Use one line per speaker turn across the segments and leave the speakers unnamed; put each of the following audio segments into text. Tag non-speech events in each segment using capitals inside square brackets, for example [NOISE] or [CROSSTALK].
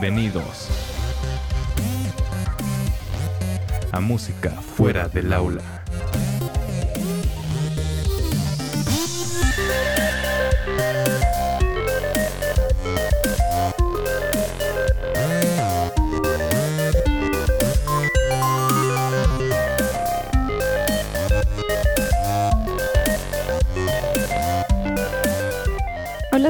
Bienvenidos a Música Fuera del Aula.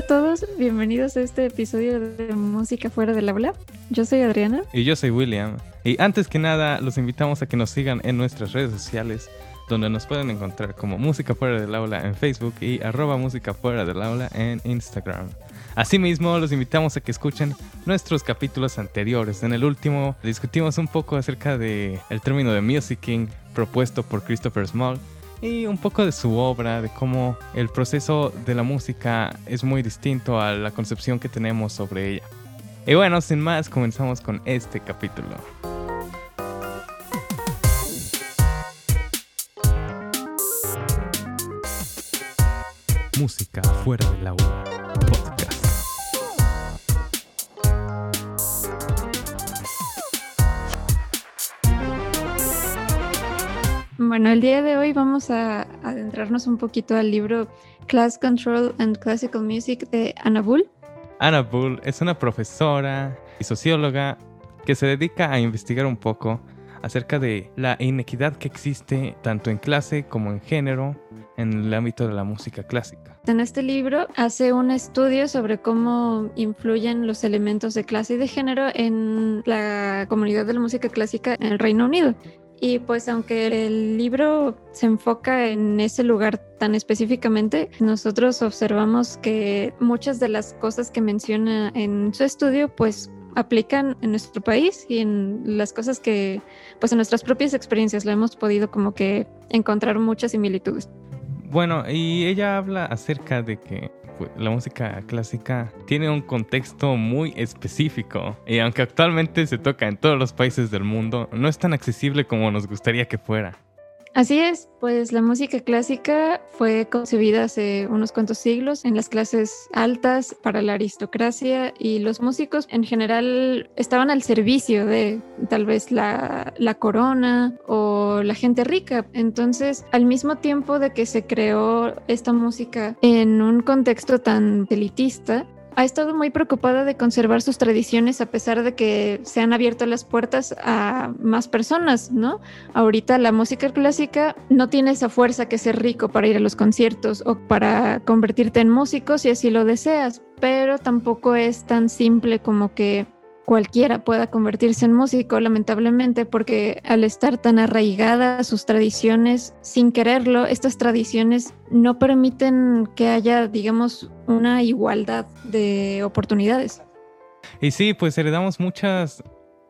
Todos, bienvenidos a este episodio de Música Fuera del Aula. Yo soy Adriana.
Y yo soy William. Y antes que nada, los invitamos a que nos sigan en nuestras redes sociales, donde nos pueden encontrar como Música Fuera del Aula en Facebook y arroba Música Fuera del Aula en Instagram. Asimismo, los invitamos a que escuchen nuestros capítulos anteriores. En el último discutimos un poco acerca del el término de musicking propuesto por Christopher Small y un poco de su obra, de cómo el proceso de la música es muy distinto a la concepción que tenemos sobre ella. Y bueno, sin más, comenzamos con este capítulo. Música fuera del agua.
Bueno, el día de hoy vamos a adentrarnos un poquito al libro Class Control and Classical Music de Anna Bull.
Anna Bull es una profesora y socióloga que se dedica a investigar un poco acerca de la inequidad que existe tanto en clase como en género en el ámbito de la música clásica.
En este libro hace un estudio sobre cómo influyen los elementos de clase y de género en la comunidad de la música clásica en el Reino Unido. Y pues aunque el libro se enfoca en ese lugar tan específicamente, nosotros observamos que muchas de las cosas que menciona en su estudio pues aplican en nuestro país y en las cosas que pues en nuestras propias experiencias lo hemos podido como que encontrar muchas similitudes.
Bueno, y ella habla acerca de que la música clásica tiene un contexto muy específico y aunque actualmente se toca en todos los países del mundo, no es tan accesible como nos gustaría que fuera.
Así es, pues la música clásica fue concebida hace unos cuantos siglos en las clases altas para la aristocracia y los músicos en general estaban al servicio de tal vez la, corona o la gente rica. Entonces, al mismo tiempo de que se creó esta música en un contexto tan elitista, ha estado muy preocupada de conservar sus tradiciones a pesar de que se han abierto las puertas a más personas, ¿no? Ahorita la música clásica no tiene esa fuerza que ser rico para ir a los conciertos o para convertirte en músico si así lo deseas, pero tampoco es tan simple como que cualquiera pueda convertirse en músico, lamentablemente, porque al estar tan arraigada a sus tradiciones, sin quererlo, estas tradiciones no permiten que haya, digamos, una igualdad de oportunidades.
Y sí, pues heredamos muchas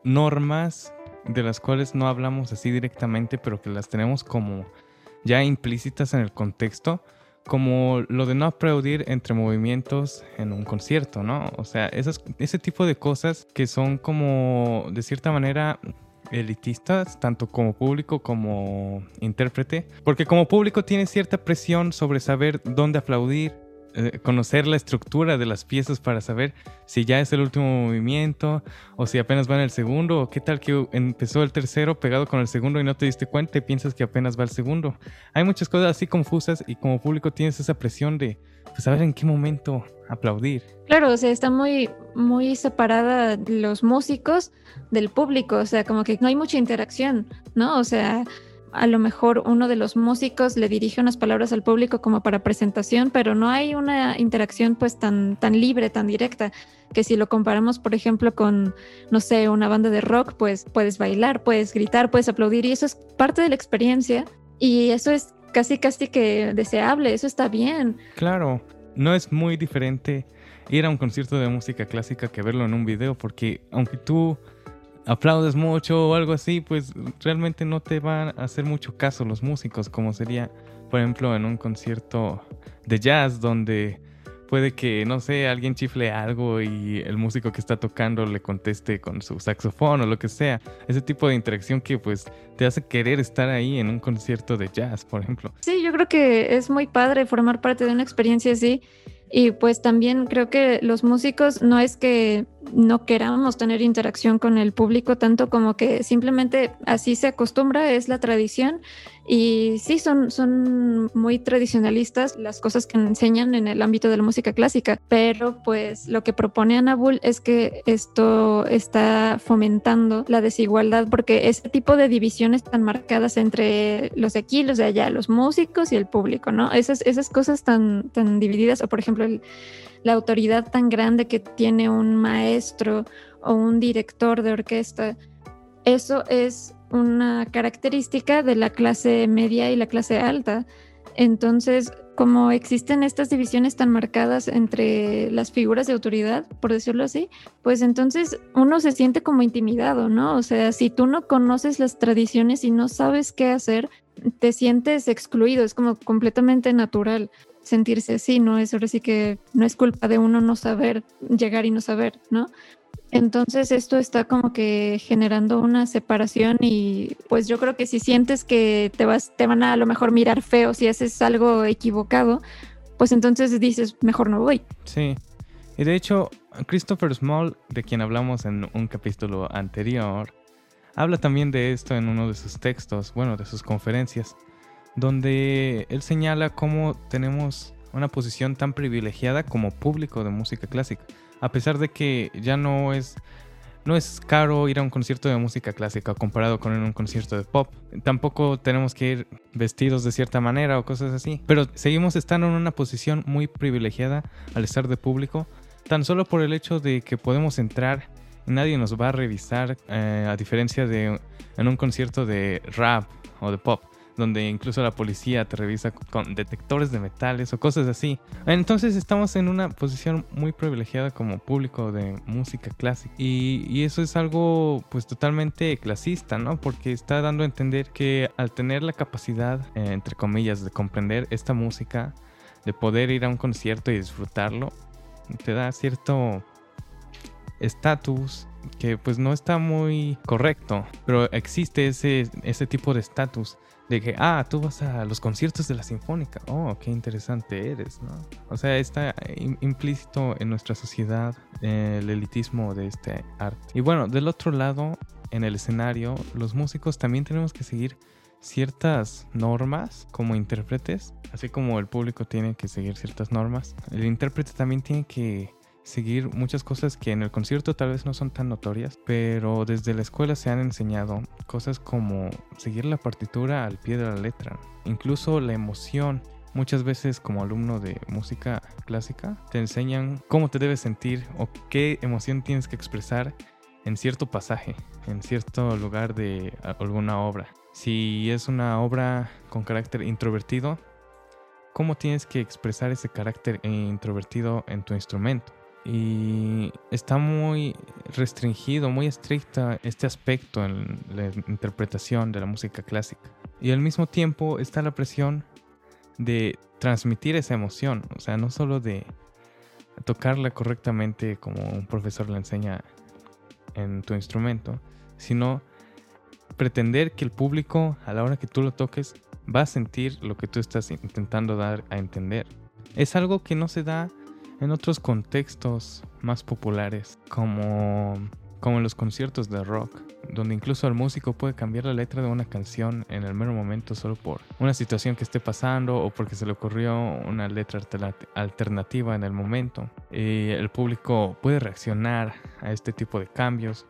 normas de las cuales no hablamos así directamente, pero que las tenemos como ya implícitas en el contexto como lo de no aplaudir entre movimientos en un concierto, ¿no? O sea, ese tipo de cosas que son como, de cierta manera, elitistas, tanto como público como intérprete, porque como público tiene cierta presión sobre saber dónde aplaudir, eh, conocer la estructura de las piezas para saber si ya es el último movimiento o si apenas va en el segundo o qué tal que empezó el tercero pegado con el segundo y no te diste cuenta y piensas que apenas va el segundo. Hay muchas cosas así confusas y como público tienes esa presión de pues, saber en qué momento aplaudir.
Claro, o sea, está muy, muy separada los músicos del público, o sea, como que no hay mucha interacción, ¿no? O sea, a lo mejor uno de los músicos le dirige unas palabras al público como para presentación, pero no hay una interacción pues tan, tan libre, tan directa, que si lo comparamos, por ejemplo, con, no sé, una banda de rock, pues puedes bailar, puedes gritar, puedes aplaudir y eso es parte de la experiencia y eso es casi, casi que deseable, eso está bien.
Claro, no es muy diferente ir a un concierto de música clásica que verlo en un video, porque aunque tú aplaudes mucho o algo así, pues realmente no te van a hacer mucho caso los músicos, como sería, por ejemplo, en un concierto de jazz donde puede que, no sé, alguien chifle algo y el músico que está tocando le conteste con su saxofón o lo que sea. Ese tipo de interacción que pues te hace querer estar ahí en un concierto de jazz, por ejemplo.
Sí, yo creo que es muy padre formar parte de una experiencia así y pues también creo que los músicos no es que no queramos tener interacción con el público tanto como que simplemente así se acostumbra, es la tradición y sí, son, son muy tradicionalistas las cosas que enseñan en el ámbito de la música clásica, pero pues lo que propone Anabul es que esto está fomentando la desigualdad porque ese tipo de divisiones tan marcadas entre los de aquí, los de allá, los músicos y el público, ¿no? Esas, esas cosas tan, tan divididas, o por ejemplo, la autoridad tan grande que tiene un maestro o un director de orquesta, eso es una característica de la clase media y la clase alta. Entonces, como existen estas divisiones tan marcadas entre las figuras de autoridad, por decirlo así, pues entonces uno se siente como intimidado, ¿no? O sea, si tú no conoces las tradiciones y no sabes qué hacer, te sientes excluido, es como completamente natural sentirse así, ¿no? Es ahora sí que no es culpa de uno no saber llegar y no saber, ¿no? Entonces esto está como que generando una separación y pues yo creo que si sientes que te vas, te van a a lo mejor mirar feo si haces algo equivocado, pues entonces dices, mejor no voy.
Sí. Y de hecho, Christopher Small, de quien hablamos en un capítulo anterior, habla también de esto en uno de sus textos, bueno, de sus conferencias, donde él señala cómo tenemos una posición tan privilegiada como público de música clásica a pesar de que ya no es no es caro ir a un concierto de música clásica comparado con un concierto de pop. Tampoco tenemos que ir vestidos de cierta manera o cosas así. Pero seguimos estando en una posición muy privilegiada al estar de público, tan solo por el hecho de que podemos entrar y nadie nos va a revisar, eh, a diferencia de en un concierto de rap o de pop donde incluso la policía te revisa con detectores de metales o cosas así. Entonces estamos en una posición muy privilegiada como público de música clásica y, eso es algo pues totalmente clasista, ¿no? Porque está dando a entender que al tener la capacidad, eh, entre comillas, de comprender esta música, de poder ir a un concierto y disfrutarlo, te da cierto estatus que pues no está muy correcto, pero existe ese, ese tipo de estatus de que, ah, tú vas a los conciertos de la Sinfónica, oh, qué interesante eres, ¿no? O sea, está implícito en nuestra sociedad el elitismo de este arte. Y bueno, del otro lado, en el escenario, los músicos también tenemos que seguir ciertas normas como intérpretes, así como el público tiene que seguir ciertas normas. El intérprete también tiene que seguir muchas cosas que en el concierto tal vez no son tan notorias, pero desde la escuela se han enseñado cosas como seguir la partitura al pie de la letra, incluso la emoción. Muchas veces como alumno de música clásica te enseñan cómo te debes sentir o qué emoción tienes que expresar en cierto pasaje, en cierto lugar de alguna obra. Si es una obra con carácter introvertido, ¿cómo tienes que expresar ese carácter introvertido en tu instrumento? Y está muy restringido, muy estricta este aspecto en la interpretación de la música clásica. Y al mismo tiempo está la presión de transmitir esa emoción, o sea, no solo de tocarla correctamente como un profesor le enseña en tu instrumento, sino pretender que el público a la hora que tú lo toques va a sentir lo que tú estás intentando dar a entender. Es algo que no se da en otros contextos más populares, como, como los conciertos de rock, donde incluso el músico puede cambiar la letra de una canción en el mero momento solo por una situación que esté pasando o porque se le ocurrió una letra alternativa en el momento. Y el público puede reaccionar a este tipo de cambios,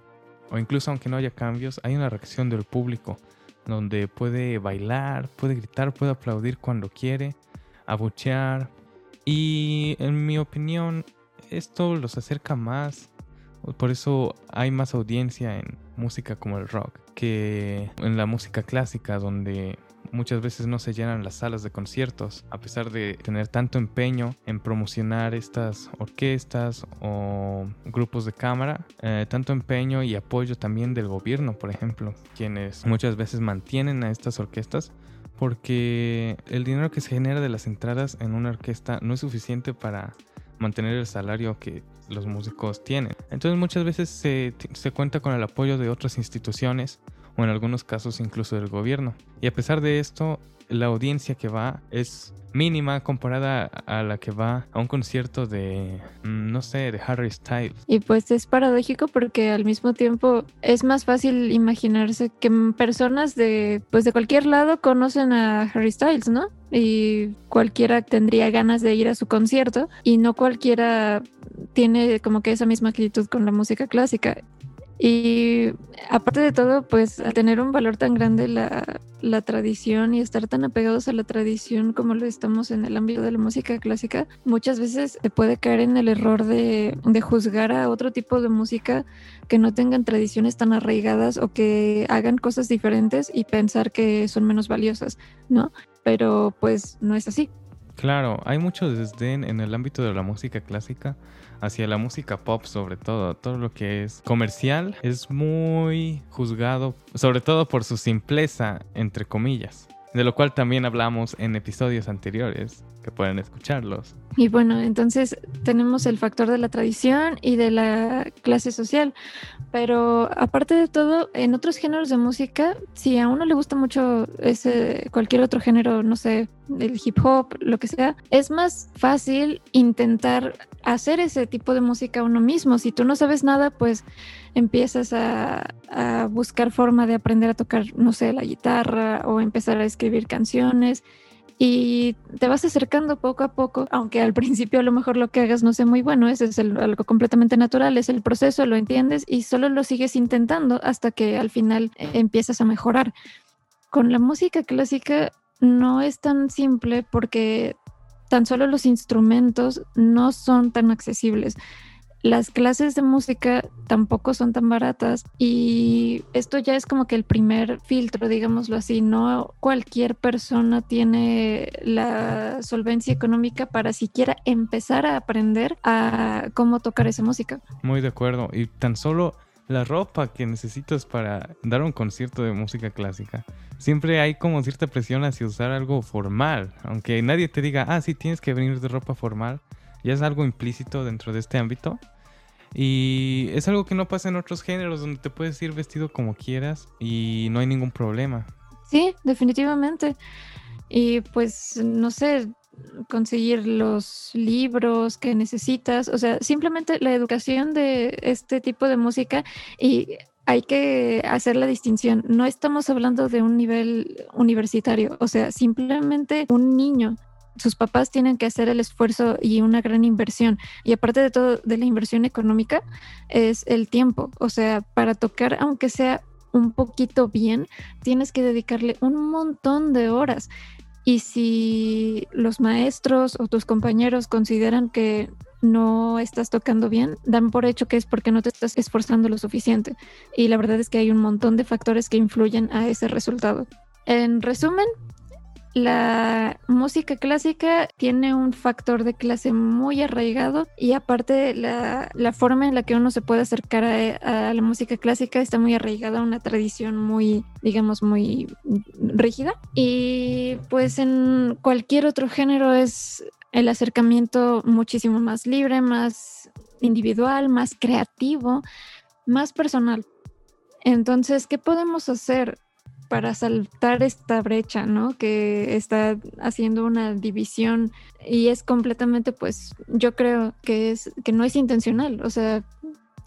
o incluso aunque no haya cambios, hay una reacción del público donde puede bailar, puede gritar, puede aplaudir cuando quiere, abuchear, y en mi opinión, esto los acerca más. Por eso hay más audiencia en música como el rock que en la música clásica, donde muchas veces no se llenan las salas de conciertos, a pesar de tener tanto empeño en promocionar estas orquestas o grupos de cámara, eh, tanto empeño y apoyo también del gobierno, por ejemplo, quienes muchas veces mantienen a estas orquestas porque el dinero que se genera de las entradas en una orquesta no es suficiente para mantener el salario que los músicos tienen. Entonces muchas veces se, cuenta con el apoyo de otras instituciones o en algunos casos incluso del gobierno. Y a pesar de esto, la audiencia que va es mínima comparada a la que va a un concierto de, mm, no sé, de Harry Styles.
Y pues es paradójico porque al mismo tiempo es más fácil imaginarse que personas de, pues de cualquier lado conocen a Harry Styles, ¿no? Y cualquiera tendría ganas de ir a su concierto y no cualquiera tiene como que esa misma actitud con la música clásica. Y aparte de todo, pues al tener un valor tan grande la, tradición y estar tan apegados a la tradición como lo estamos en el ámbito de la música clásica, muchas veces se puede caer en el error de, de juzgar a otro tipo de música que no tengan tradiciones tan arraigadas o que hagan cosas diferentes y pensar que son menos valiosas, ¿no? Pero pues no es así.
Claro, hay mucho desdén en el ámbito de la música clásica hacia la música pop sobre todo. Todo lo que es comercial es muy juzgado, sobre todo por su simpleza, entre comillas. De lo cual también hablamos en episodios anteriores, que pueden escucharlos.
Y bueno, entonces tenemos el factor de la tradición y de la clase social. Pero aparte de todo, en otros géneros de música, si a uno le gusta mucho ese cualquier otro género, no sé, el hip hop, lo que sea, es más fácil intentar hacer ese tipo de música uno mismo. Si tú no sabes nada, pues empiezas a, buscar forma de aprender a tocar, no sé, la guitarra o empezar a escribir canciones y te vas acercando poco a poco, aunque al [LAUGHS] principio a lo mejor lo que hagas no sea muy bueno, ese es algo completamente natural, es el proceso, lo entiendes y solo lo sigues intentando hasta que al final empiezas a mejorar. Con la música clásica no es tan simple porque tan solo los instrumentos no son tan accesibles. Las clases de música tampoco son tan baratas y esto ya es como que el primer filtro, digámoslo así, no cualquier persona tiene la solvencia económica para siquiera empezar a aprender a cómo tocar esa música.
Muy de acuerdo y tan solo la ropa que necesitas para dar un concierto de música clásica. Siempre hay como cierta presión hacia usar algo formal, aunque nadie te diga, ah, sí, tienes que venir de ropa formal, ya es algo implícito dentro de este ámbito. Y es algo que no pasa en otros géneros donde te puedes ir vestido como quieras y no hay ningún problema.
Sí, definitivamente. Y pues, no sé, conseguir los libros que necesitas, o sea, simplemente la educación de este tipo de música y hay que hacer la distinción. No estamos hablando de un nivel universitario, o sea, simplemente un niño sus papás tienen que hacer el esfuerzo y una gran inversión. Y aparte de todo, de la inversión económica, es el tiempo. O sea, para tocar, aunque sea un poquito bien, tienes que dedicarle un montón de horas. Y si los maestros o tus compañeros consideran que no estás tocando bien, dan por hecho que es porque no te estás esforzando lo suficiente. Y la verdad es que hay un montón de factores que influyen a ese resultado. En resumen, la música clásica tiene un factor de clase muy arraigado y aparte la, la forma en la que uno se puede acercar a, a, la música clásica está muy arraigada a una tradición muy, digamos, muy rígida. Y pues en cualquier otro género es el acercamiento muchísimo más libre, más individual, más creativo, más personal. Entonces, ¿qué podemos hacer? Para saltar esta brecha, ¿no? Que está haciendo una división y es completamente, pues, yo creo que es que no es intencional, o sea,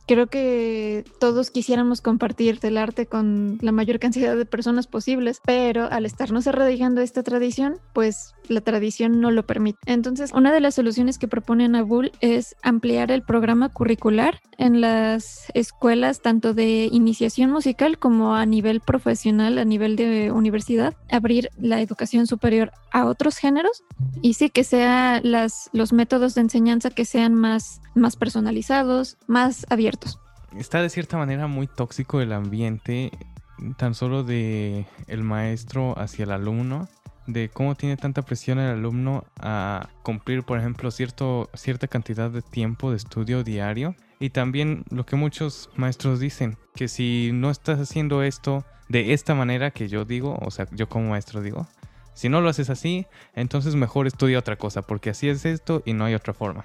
creo que todos quisiéramos compartir el arte con la mayor cantidad de personas posibles, pero al estarnos erradicando esta tradición, pues la tradición no lo permite. Entonces, una de las soluciones que propone Nabul es ampliar el programa curricular en las escuelas, tanto de iniciación musical como a nivel profesional, a nivel de universidad, abrir la educación superior a otros géneros y sí que sea los métodos de enseñanza que sean más, más personalizados, más abiertos.
Está de cierta manera muy tóxico el ambiente, tan solo de el maestro hacia el alumno de cómo tiene tanta presión el alumno a cumplir, por ejemplo, cierto, cierta cantidad de tiempo de estudio diario. Y también lo que muchos maestros dicen, que si no estás haciendo esto de esta manera que yo digo, o sea, yo como maestro digo, si no lo haces así, entonces mejor estudia otra cosa, porque así es esto y no hay otra forma.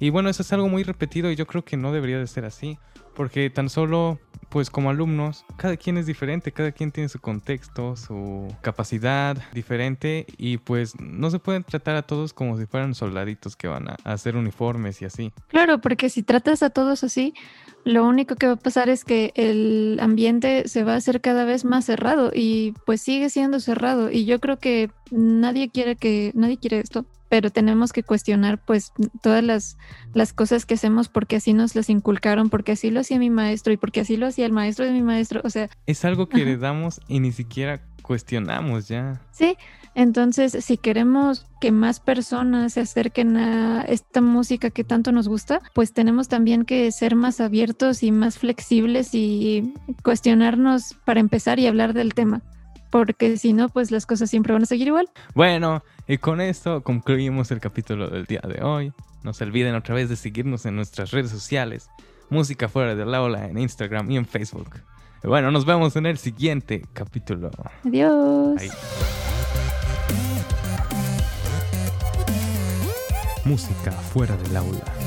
Y bueno, eso es algo muy repetido y yo creo que no debería de ser así, porque tan solo, pues como alumnos, cada quien es diferente, cada quien tiene su contexto, su capacidad diferente y pues no se pueden tratar a todos como si fueran soldaditos que van a hacer uniformes y así.
Claro, porque si tratas a todos así, lo único que va a pasar es que el ambiente se va a hacer cada vez más cerrado y pues sigue siendo cerrado y yo creo que nadie quiere que nadie quiere esto, pero tenemos que cuestionar pues todas las, las cosas que hacemos porque así nos las inculcaron, porque así lo hacía mi maestro y porque así lo hacía el maestro de mi maestro, o sea,
Es algo que heredamos y ni siquiera cuestionamos ya.
Sí, entonces si queremos que más personas se acerquen a esta música que tanto nos gusta, pues tenemos también que ser más abiertos y más flexibles y cuestionarnos para empezar y hablar del tema, porque si no, pues las cosas siempre van a seguir igual.
Bueno, y con esto concluimos el capítulo del día de hoy. No se olviden otra vez de seguirnos en nuestras redes sociales, Música Fuera del Aula en Instagram y en Facebook. Y bueno, nos vemos en el siguiente capítulo.
Adiós.
Ahí. Música fuera del aula.